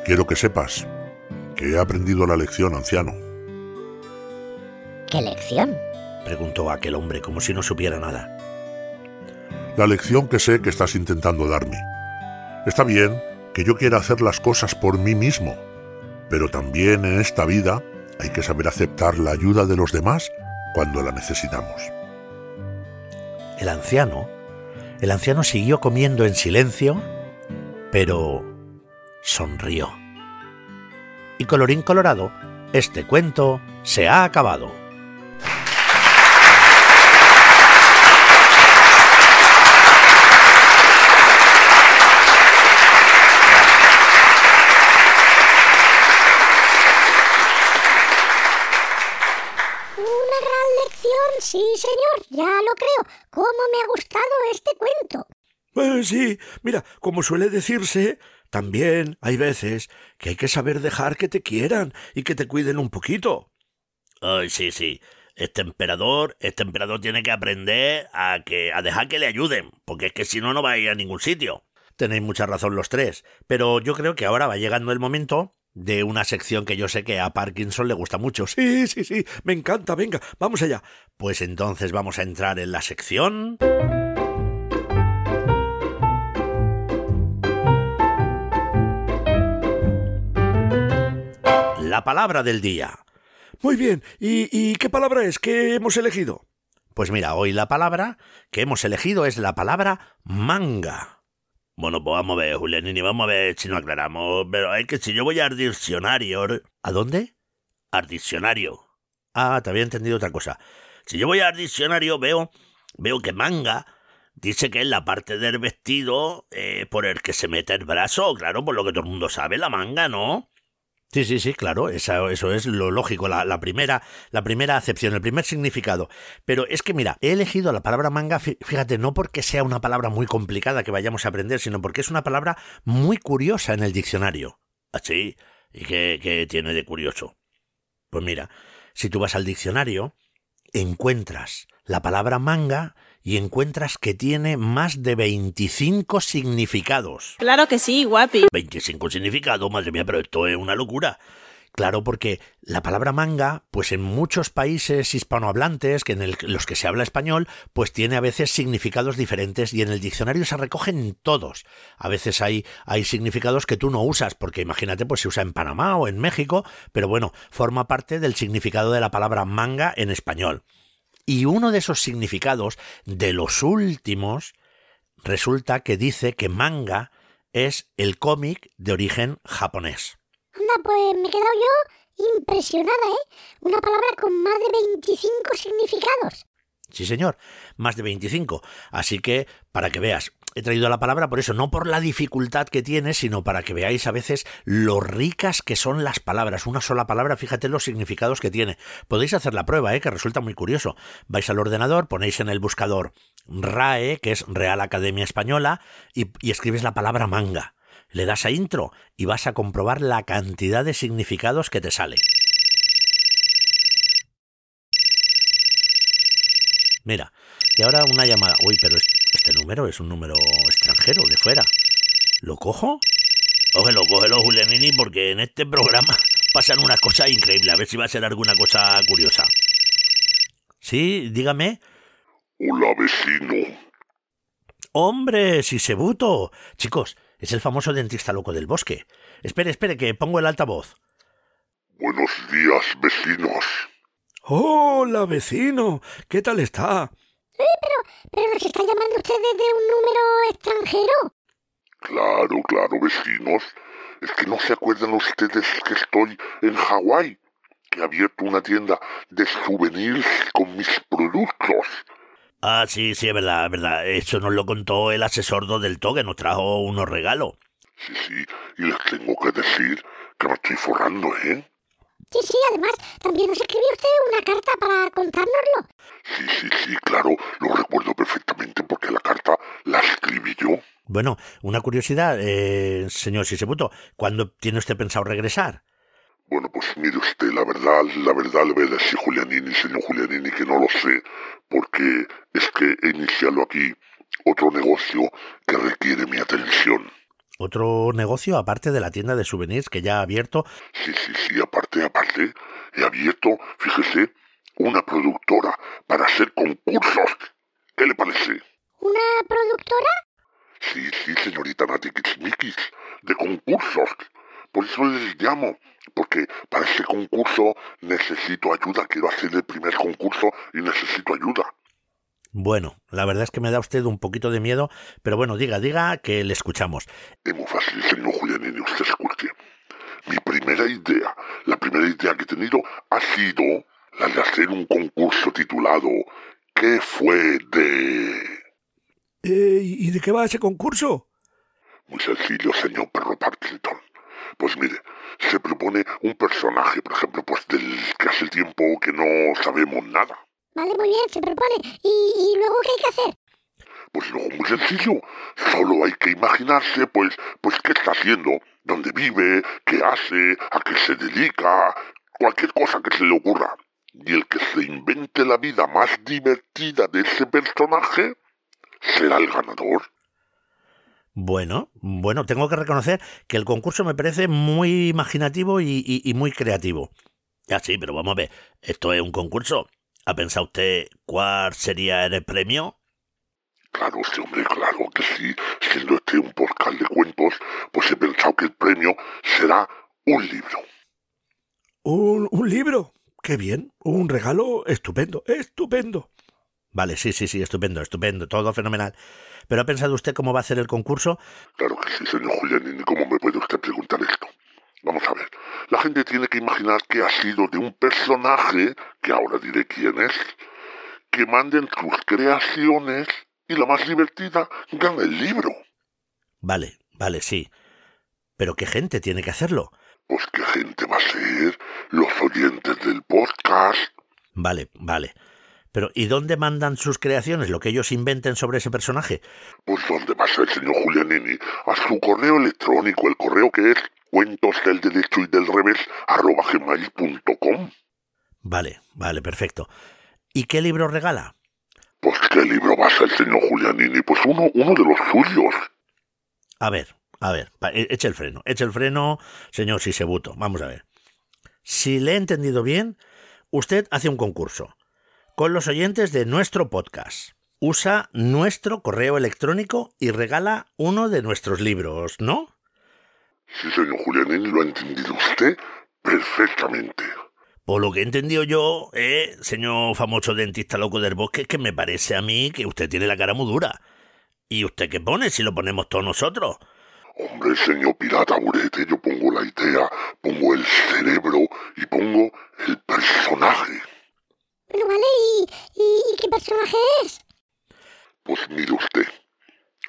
Quiero que sepas que he aprendido la lección, anciano. ¿Qué lección? preguntó aquel hombre como si no supiera nada la lección que sé que estás intentando darme. Está bien que yo quiera hacer las cosas por mí mismo, pero también en esta vida hay que saber aceptar la ayuda de los demás cuando la necesitamos. El anciano, el anciano siguió comiendo en silencio, pero sonrió. Y colorín colorado, este cuento se ha acabado. Sí, señor, ya lo creo. ¿Cómo me ha gustado este cuento? Pues sí, mira, como suele decirse, también hay veces que hay que saber dejar que te quieran y que te cuiden un poquito. Ay, sí, sí. Este emperador, este emperador tiene que aprender a que a dejar que le ayuden, porque es que si no no va a ir a ningún sitio. Tenéis mucha razón los tres, pero yo creo que ahora va llegando el momento de una sección que yo sé que a Parkinson le gusta mucho. Sí, sí, sí, me encanta, venga, vamos allá. Pues entonces vamos a entrar en la sección... La palabra del día. Muy bien, ¿Y, ¿y qué palabra es que hemos elegido? Pues mira, hoy la palabra que hemos elegido es la palabra manga. Bueno, pues vamos a ver, Julianini, vamos a ver si nos aclaramos. Pero es que si yo voy al diccionario... ¿A dónde? Al diccionario. Ah, te había entendido otra cosa. Si yo voy al diccionario veo, veo que manga dice que es la parte del vestido eh, por el que se mete el brazo. Claro, por lo que todo el mundo sabe, la manga, ¿no? Sí, sí, sí, claro, eso, eso es lo lógico, la, primera, la primera acepción, el primer significado. Pero es que mira, he elegido la palabra manga, fíjate, no porque sea una palabra muy complicada que vayamos a aprender, sino porque es una palabra muy curiosa en el diccionario. Así. ¿Y qué, qué tiene de curioso? Pues mira, si tú vas al diccionario, encuentras la palabra manga y encuentras que tiene más de 25 significados. Claro que sí, guapi. 25 significados, madre mía, pero esto es una locura. Claro, porque la palabra manga, pues en muchos países hispanohablantes, que en el- los que se habla español, pues tiene a veces significados diferentes y en el diccionario se recogen todos. A veces hay, hay significados que tú no usas, porque imagínate, pues se usa en Panamá o en México, pero bueno, forma parte del significado de la palabra manga en español. Y uno de esos significados, de los últimos, resulta que dice que manga es el cómic de origen japonés. Anda, pues me he quedado yo impresionada, ¿eh? Una palabra con más de 25 significados. Sí, señor, más de 25. Así que, para que veas, he traído la palabra por eso, no por la dificultad que tiene, sino para que veáis a veces lo ricas que son las palabras. Una sola palabra, fíjate los significados que tiene. Podéis hacer la prueba, ¿eh? que resulta muy curioso. Vais al ordenador, ponéis en el buscador RAE, que es Real Academia Española, y, y escribes la palabra manga. Le das a intro y vas a comprobar la cantidad de significados que te sale. Mira, y ahora una llamada. Uy, pero es- este número es un número extranjero, de fuera. ¿Lo cojo? Cógelo, cógelo, Julianini, porque en este programa *laughs* pasan unas cosas increíbles. A ver si va a ser alguna cosa curiosa. Sí, dígame. Hola, vecino. Hombre, Sisebuto. Chicos, es el famoso dentista loco del bosque. Espere, espere, que pongo el altavoz. Buenos días, vecinos. Hola, vecino. ¿Qué tal está? Pero nos está llamando usted desde un número extranjero. Claro, claro, vecinos. Es que no se acuerdan ustedes que estoy en Hawái, que he abierto una tienda de souvenirs con mis productos. Ah, sí, sí, es verdad, es verdad. Eso nos lo contó el asesor del que nos trajo unos regalos. Sí, sí, y les tengo que decir que me estoy forrando, ¿eh? Sí, sí, además, también nos escribió usted una carta para contárnoslo. Sí, sí, sí, claro, lo recuerdo perfectamente porque la carta la escribí yo. Bueno, una curiosidad, eh, señor Sisebuto, ¿cuándo tiene usted pensado regresar? Bueno, pues mire usted, la verdad, la verdad le voy a decir Julianini, señor Julianini, que no lo sé, porque es que he iniciado aquí otro negocio que requiere mi atención. ¿Otro negocio aparte de la tienda de souvenirs que ya ha abierto? Sí, sí, sí, aparte, aparte, he abierto, fíjese, una productora para hacer concursos. ¿Qué le parece? ¿Una productora? Sí, sí, señorita Nati de concursos. Por eso les llamo, porque para ese concurso necesito ayuda. Quiero hacer el primer concurso y necesito ayuda. Bueno, la verdad es que me da usted un poquito de miedo, pero bueno, diga, diga que le escuchamos. Es muy fácil, señor Julianini, usted escuche. Mi primera idea, la primera idea que he tenido ha sido la de hacer un concurso titulado ¿Qué fue de...? Eh, ¿Y de qué va ese concurso? Muy sencillo, señor Perro Parkinson. Pues mire, se propone un personaje, por ejemplo, pues del que hace tiempo que no sabemos nada. Vale, muy bien, se propone. ¿Y, y luego qué hay que hacer? Pues luego muy sencillo, solo hay que imaginarse, pues, pues qué está haciendo, dónde vive, qué hace, a qué se dedica, cualquier cosa que se le ocurra. Y el que se invente la vida más divertida de ese personaje será el ganador. Bueno, bueno, tengo que reconocer que el concurso me parece muy imaginativo y, y- y muy creativo. Ya sí, pero vamos a ver, esto es un concurso. ¿Ha pensado usted cuál sería el premio? Claro, sí, hombre, claro que sí. Siendo este un podcast de cuentos, pues he pensado que el premio será un libro. ¿Un, un libro? Qué bien. Un regalo estupendo, estupendo. Vale, sí, sí, sí, estupendo, estupendo, todo fenomenal. ¿Pero ha pensado usted cómo va a hacer el concurso? Claro que sí, señor Julianini, ¿cómo me puede usted preguntar esto? Vamos a ver, la gente tiene que imaginar que ha sido de un personaje, que ahora diré quién es, que manden sus creaciones y la más divertida gana el libro. Vale, vale, sí. Pero ¿qué gente tiene que hacerlo? Pues qué gente va a ser los oyentes del podcast. Vale, vale. Pero ¿y dónde mandan sus creaciones, lo que ellos inventen sobre ese personaje? Pues dónde va a ser, señor Julianini, a su correo electrónico, el correo que es cuentos del derecho y del revés arroba gmail.com. Vale, vale, perfecto. ¿Y qué libro regala? Pues qué libro va a ser, señor Julianini, pues uno, uno de los suyos. A ver, a ver, e- eche el freno, eche el freno, señor Sisebuto. Vamos a ver. Si le he entendido bien, usted hace un concurso con los oyentes de nuestro podcast. Usa nuestro correo electrónico y regala uno de nuestros libros, ¿no? Sí, señor Julianini, lo ha entendido usted perfectamente. Por lo que he entendido yo, eh, señor famoso dentista loco del bosque, es que me parece a mí que usted tiene la cara muy dura. ¿Y usted qué pone si lo ponemos todos nosotros? Hombre, señor pirata burete, yo pongo la idea, pongo el cerebro y pongo el personaje. Bueno, vale, ¿y, y, y qué personaje es? Pues mire usted,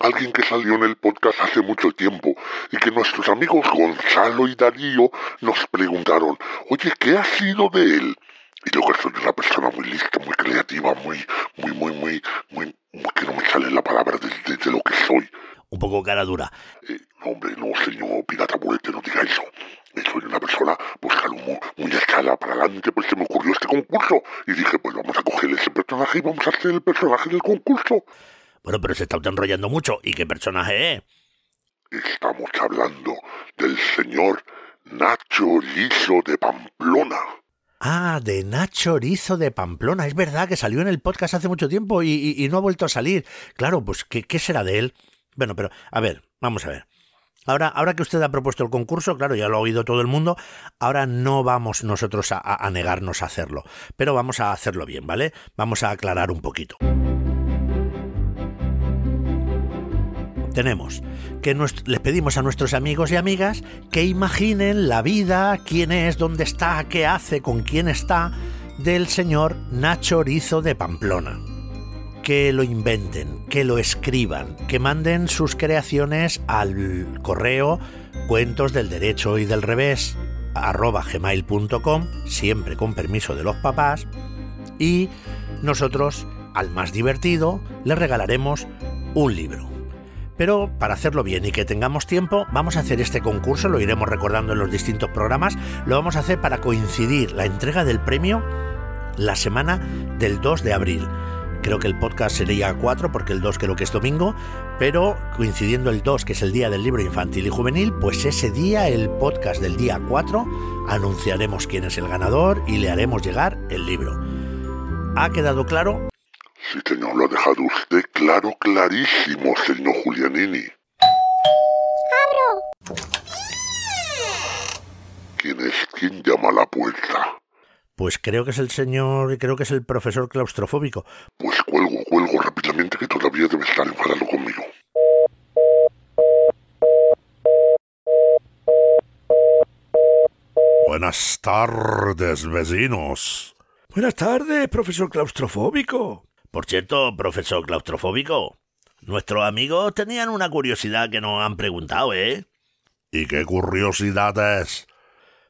alguien que salió en el podcast hace mucho tiempo y que nuestros amigos Gonzalo y Darío nos preguntaron, oye, ¿qué ha sido de él? Y yo que soy una persona muy lista, muy creativa, muy, muy, muy, muy, muy, muy- que no me sale la palabra de, de- de lo que soy. Un poco cara dura. Eh, hombre, no, señor pirata burete, no diga eso. Eh, Soy una persona, pues claro, muy, muy echada para adelante, pues se me ocurrió este concurso. Y dije, pues vamos a coger ese personaje y vamos a hacer el personaje del concurso. Bueno, pero se está usted enrollando mucho. ¿Y qué personaje es? Estamos hablando del señor Nacho Liso de Pamplona. Ah, de Nacho Orizo de Pamplona. Es verdad que salió en el podcast hace mucho tiempo y, y- y no ha vuelto a salir. Claro, pues ¿qué, qué será de él? Bueno, pero a ver, vamos a ver. Ahora, ahora que usted ha propuesto el concurso, claro, ya lo ha oído todo el mundo, ahora no vamos nosotros a, a- a negarnos a hacerlo, pero vamos a hacerlo bien, ¿vale? Vamos a aclarar un poquito. Tenemos que nues- les pedimos a nuestros amigos y amigas que imaginen la vida, quién es, dónde está, qué hace, con quién está, del señor Nacho Orizo de Pamplona. Que lo inventen, que lo escriban, que manden sus creaciones al correo cuentos del derecho y del revés arroba gmail.com, siempre con permiso de los papás, y nosotros, al más divertido, le regalaremos un libro. Pero para hacerlo bien y que tengamos tiempo, vamos a hacer este concurso, lo iremos recordando en los distintos programas, lo vamos a hacer para coincidir la entrega del premio la semana del 2 de abril. Creo que el podcast sería 4 porque el 2 creo que es domingo, pero coincidiendo el 2 que es el día del libro infantil y juvenil, pues ese día, el podcast del día 4, anunciaremos quién es el ganador y le haremos llegar el libro. ¿Ha quedado claro? Sí, señor, lo ha dejado usted claro, clarísimo, señor Julianini. ¡Abro! ¿Quién es quien llama a la puerta? Pues creo que es el señor y creo que es el profesor claustrofóbico. Pues cuelgo, cuelgo rápidamente que todavía debe estar enfadado conmigo. Buenas tardes, vecinos. Buenas tardes, profesor claustrofóbico. Por cierto, profesor claustrofóbico, nuestros amigos tenían una curiosidad que nos han preguntado, ¿eh? ¿Y qué curiosidad es?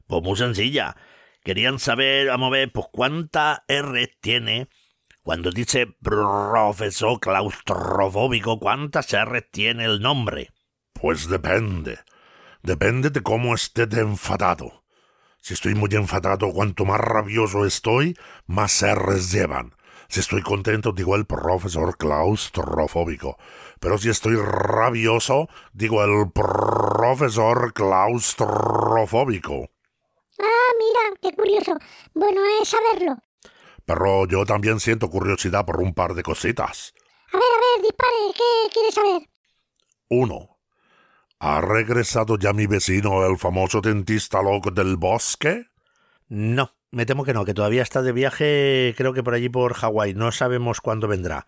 Pues muy sencilla. Querían saber, vamos a ver, pues cuántas R tiene cuando dice profesor claustrofóbico, cuántas R tiene el nombre. Pues depende. Depende de cómo esté de enfadado. Si estoy muy enfadado, cuanto más rabioso estoy, más R's llevan. Si estoy contento, digo el profesor claustrofóbico. Pero si estoy rabioso, digo el profesor claustrofóbico. Ah, mira, qué curioso. Bueno es saberlo. Pero yo también siento curiosidad por un par de cositas. A ver, a ver, dispare, ¿qué quieres saber? Uno. ¿Ha regresado ya mi vecino, el famoso dentista loco del bosque? No, me temo que no, que todavía está de viaje, creo que por allí por Hawái. No sabemos cuándo vendrá.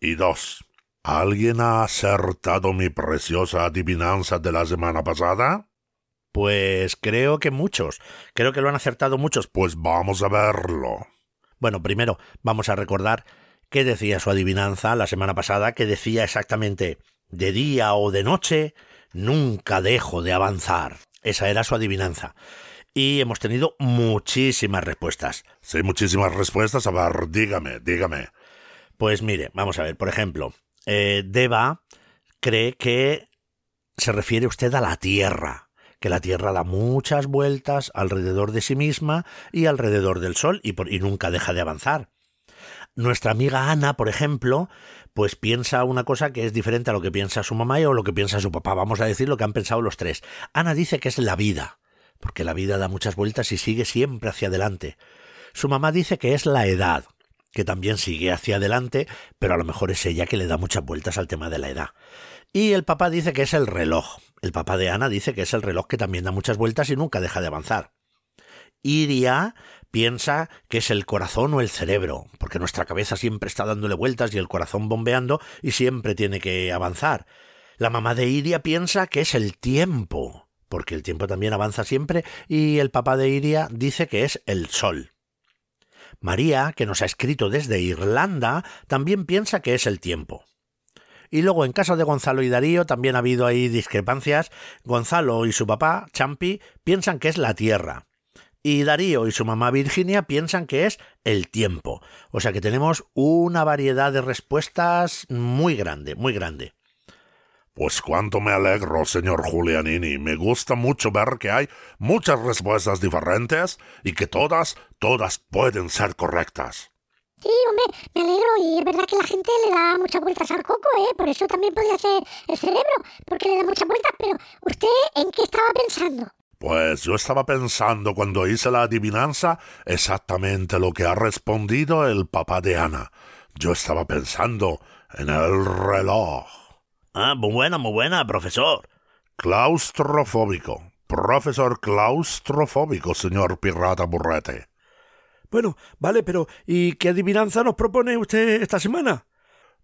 Y dos. ¿Alguien ha acertado mi preciosa adivinanza de la semana pasada? Pues creo que muchos. Creo que lo han acertado muchos. Pues vamos a verlo. Bueno, primero vamos a recordar qué decía su adivinanza la semana pasada, que decía exactamente de día o de noche, nunca dejo de avanzar. Esa era su adivinanza. Y hemos tenido muchísimas respuestas. Sí, muchísimas respuestas. A ver, dígame, dígame. Pues mire, vamos a ver, por ejemplo, eh, Deva cree que se refiere usted a la Tierra, que la Tierra da muchas vueltas alrededor de sí misma y alrededor del Sol y, por- y nunca deja de avanzar. Nuestra amiga Ana, por ejemplo, pues piensa una cosa que es diferente a lo que piensa su mamá y o lo que piensa su papá. Vamos a decir lo que han pensado los tres. Ana dice que es la vida, porque la vida da muchas vueltas y sigue siempre hacia adelante. Su mamá dice que es la edad, que también sigue hacia adelante, pero a lo mejor es ella que le da muchas vueltas al tema de la edad. Y el papá dice que es el reloj. El papá de Ana dice que es el reloj que también da muchas vueltas y nunca deja de avanzar. Iria piensa que es el corazón o el cerebro, porque nuestra cabeza siempre está dándole vueltas y el corazón bombeando y siempre tiene que avanzar. La mamá de Iria piensa que es el tiempo, porque el tiempo también avanza siempre, y el papá de Iria dice que es el sol. María, que nos ha escrito desde Irlanda, también piensa que es el tiempo. Y luego en caso de Gonzalo y Darío también ha habido ahí discrepancias. Gonzalo y su papá, Champi, piensan que es la Tierra. Y Darío y su mamá Virginia piensan que es el tiempo. O sea que tenemos una variedad de respuestas muy grande, muy grande. Pues cuánto me alegro, señor Julianini. Me gusta mucho ver que hay muchas respuestas diferentes y que todas, todas pueden ser correctas. Sí, hombre, me alegro y es verdad que la gente le da muchas vueltas al coco, ¿eh? Por eso también podría ser el cerebro, porque le da muchas vueltas, pero ¿usted en qué estaba pensando? Pues yo estaba pensando cuando hice la adivinanza exactamente lo que ha respondido el papá de Ana. Yo estaba pensando en el reloj. Ah, muy buena, muy buena, profesor. Claustrofóbico. Profesor claustrofóbico, señor pirata burrete. Bueno, vale, pero ¿y qué adivinanza nos propone usted esta semana?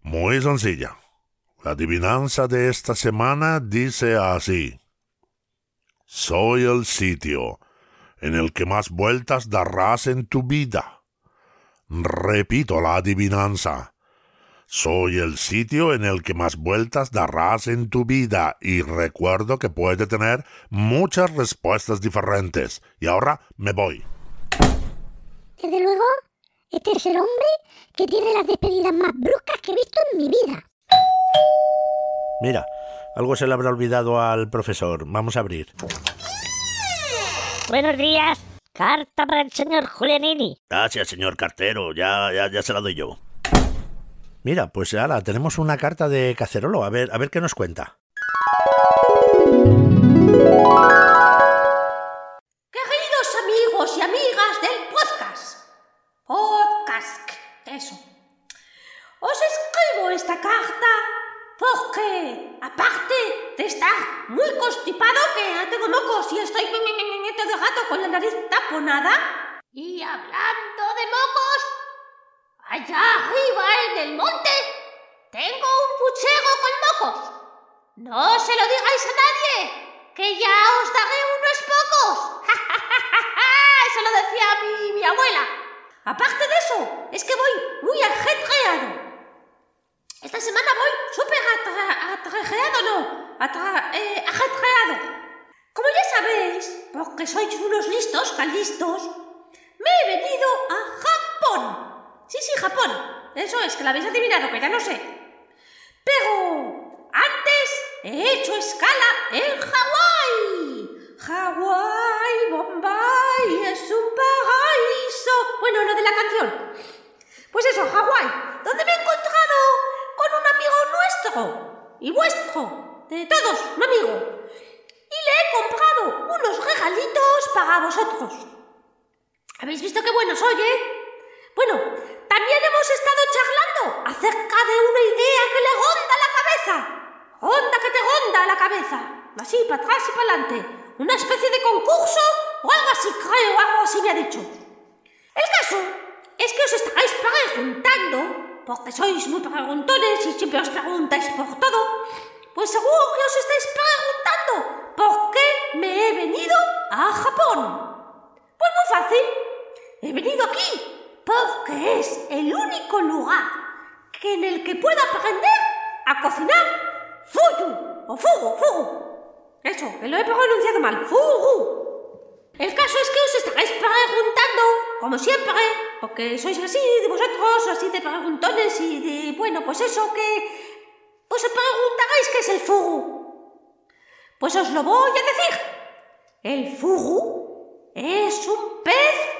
Muy sencilla. La adivinanza de esta semana dice así. Soy el sitio en el que más vueltas darás en tu vida. Repito la adivinanza. Soy el sitio en el que más vueltas darás en tu vida y recuerdo que puede tener muchas respuestas diferentes. Y ahora me voy. Desde luego, este es el hombre que tiene las despedidas más bruscas que he visto en mi vida. Mira, algo se le habrá olvidado al profesor. Vamos a abrir. Buenos días. Carta para el señor Julianini. Gracias, señor cartero. Ya, ya, ya se la doy yo. Mira, pues ahora tenemos una carta de Cacerolo. A ver, a ver qué nos cuenta. Queridos amigos y amigas del podcast. Podcast, eso. Os escribo esta carta porque, aparte de estar muy constipado, que ya tengo mocos y estoy todo el rato con la nariz taponada, y hablando de mocos, allá arriba en el monte tengo un puchero con mocos. No se lo digáis a nadie, que ya os daré unos pocos. *laughs* Eso lo decía mi, mi abuela. Aparte de eso, es que voy muy ajetreado. Esta semana voy súper ajetreado, no, atra- eh, ajetreado. Como ya sabéis, porque sois unos listos, calistos, me he venido a Japón. Sí, sí, Japón. Eso es, que lo habéis adivinado, que ya no sé. Pero antes he hecho escala en Hawái. Hawái, Bombay, es un paraíso. Bueno, lo de la canción. Pues eso, Hawái, donde me he encontrado con un amigo nuestro y vuestro, de todos, un amigo. Y le he comprado unos regalitos para vosotros. ¿Habéis visto qué bueno soy, eh? Bueno, también hemos estado charlando acerca de una idea que le ronda la cabeza. Ronda que te ronda la cabeza. Así, para atrás y para adelante. Una especie de concurso o algo así, creo, algo así me ha dicho. El caso es que os estáis preguntando, porque sois muy preguntones y siempre os preguntáis por todo, pues seguro que os estáis preguntando por qué me he venido a Japón. Pues muy fácil. He venido aquí porque es el único lugar que en el que puedo aprender a cocinar fuyu o fugu, fugu. Eso, que lo he pronunciado mal, fugu. El caso es que os estaréis preguntando, como siempre, porque sois así de vosotros, así de preguntones y de, bueno, pues eso que... Os preguntaréis qué es el fugu. Pues os lo voy a decir. El fugu es un pez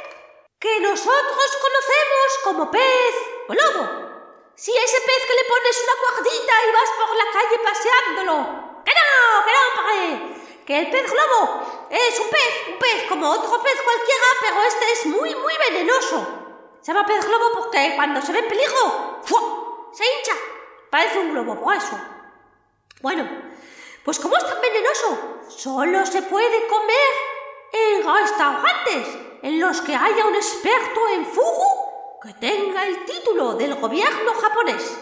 que nosotros conocemos como pez o lobo. Si ese pez que le pones una cuerdita y vas por la calle paseándolo. ¡Que no! ¡Que no! Que el pez globo es un pez, un pez como otro pez cualquiera, pero este es muy, muy venenoso. Se llama pez globo porque cuando se ve en peligro, ¡fua! se hincha. Parece un globo, por eso. Bueno, pues como es tan venenoso, solo se puede comer en restaurantes en los que haya un experto en fugu que tenga el título del gobierno japonés.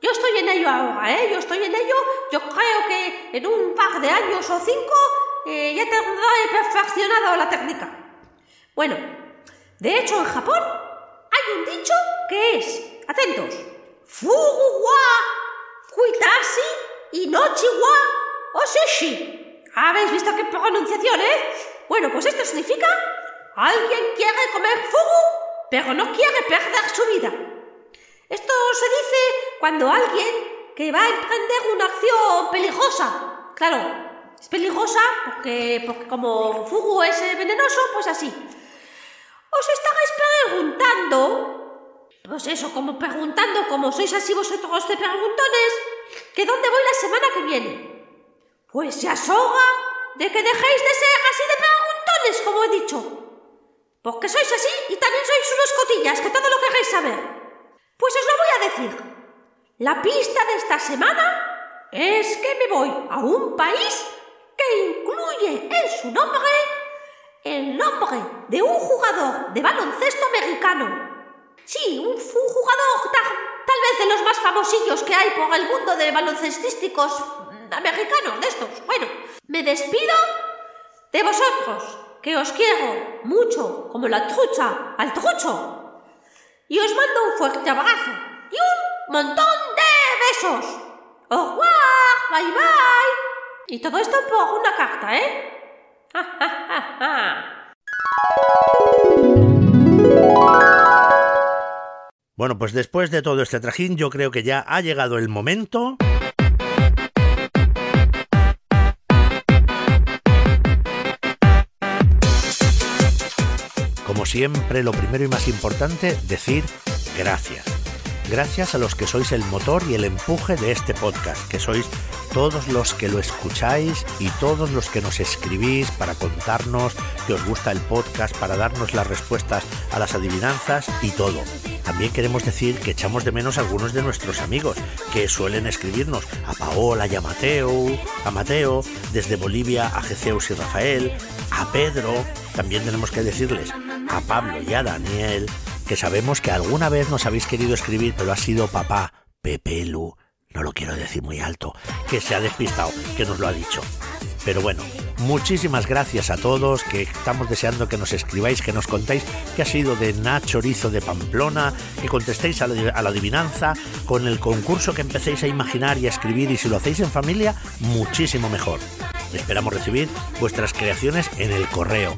Yo estoy en ello ahora, ¿eh? Yo estoy en ello. Yo creo que en un par de años o cinco eh, ya tendré perfeccionado la técnica. Bueno, de hecho en Japón hay un dicho que es, atentos, fugu wa kuitashi y nochi wa. ¿Habéis visto qué pronunciación, eh? Bueno, pues esto significa alguien quiere comer fugu, pero no quiere perder su vida. Esto se dice cuando alguien que va a emprender una acción peligrosa. Claro, es peligrosa porque, porque como fugu es eh, venenoso, pues así. Os estaréis preguntando, pues eso, como preguntando, como sois así vosotros de preguntones, que dónde voy la semana que viene. Pues es hora de que dejéis de ser así de preguntones, como he dicho. Porque sois así y también sois unos cotillas, que todo lo queréis saber. Pues os lo voy a decir. La pista de esta semana es que me voy a un país que incluye en su nombre el nombre de un jugador de baloncesto americano. Sí, un, jugador tal, vez de los más famosillos que hay por el mundo de baloncestísticos americanos, de estos. Bueno, me despido de vosotros, que os quiero mucho, como la trucha al trucho. Y os mando un fuerte abrazo y un montón de besos. Au revoir, bye bye. Y todo esto por una carta, ¿eh? *laughs* Bueno, pues después de todo este trajín, yo creo que ya ha llegado el momento. Como siempre, lo primero y más importante, decir gracias. Gracias a los que sois el motor y el empuje de este podcast, que sois todos los que lo escucháis y todos los que nos escribís para contarnos que os gusta el podcast, para darnos las respuestas a las adivinanzas y todo. También queremos decir que echamos de menos a algunos de nuestros amigos que suelen escribirnos a Paola y a Mateo, a Mateo, desde Bolivia a Jeceus y Rafael, a Pedro, también tenemos que decirles a Pablo y a Daniel, que sabemos que alguna vez nos habéis querido escribir, pero ha sido papá, Pepelu, no lo quiero decir muy alto, que se ha despistado, que nos lo ha dicho. Pero bueno, muchísimas gracias a todos, que estamos deseando que nos escribáis, que nos contáis qué ha sido de Nachorizo de Pamplona, que contestéis a la, a la adivinanza, con el concurso que empecéis a imaginar y a escribir, y si lo hacéis en familia, muchísimo mejor. Esperamos recibir vuestras creaciones en el correo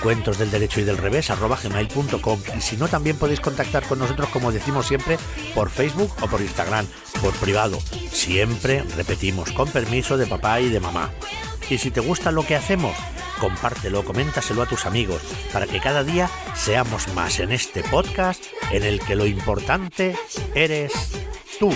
cuentos del derecho y del revés arroba gmail.com y si no también podéis contactar con nosotros como decimos siempre por Facebook o por Instagram, por privado, siempre repetimos con permiso de papá y de mamá. Y si te gusta lo que hacemos, compártelo, coméntaselo a tus amigos para que cada día seamos más en este podcast en el que lo importante eres tú.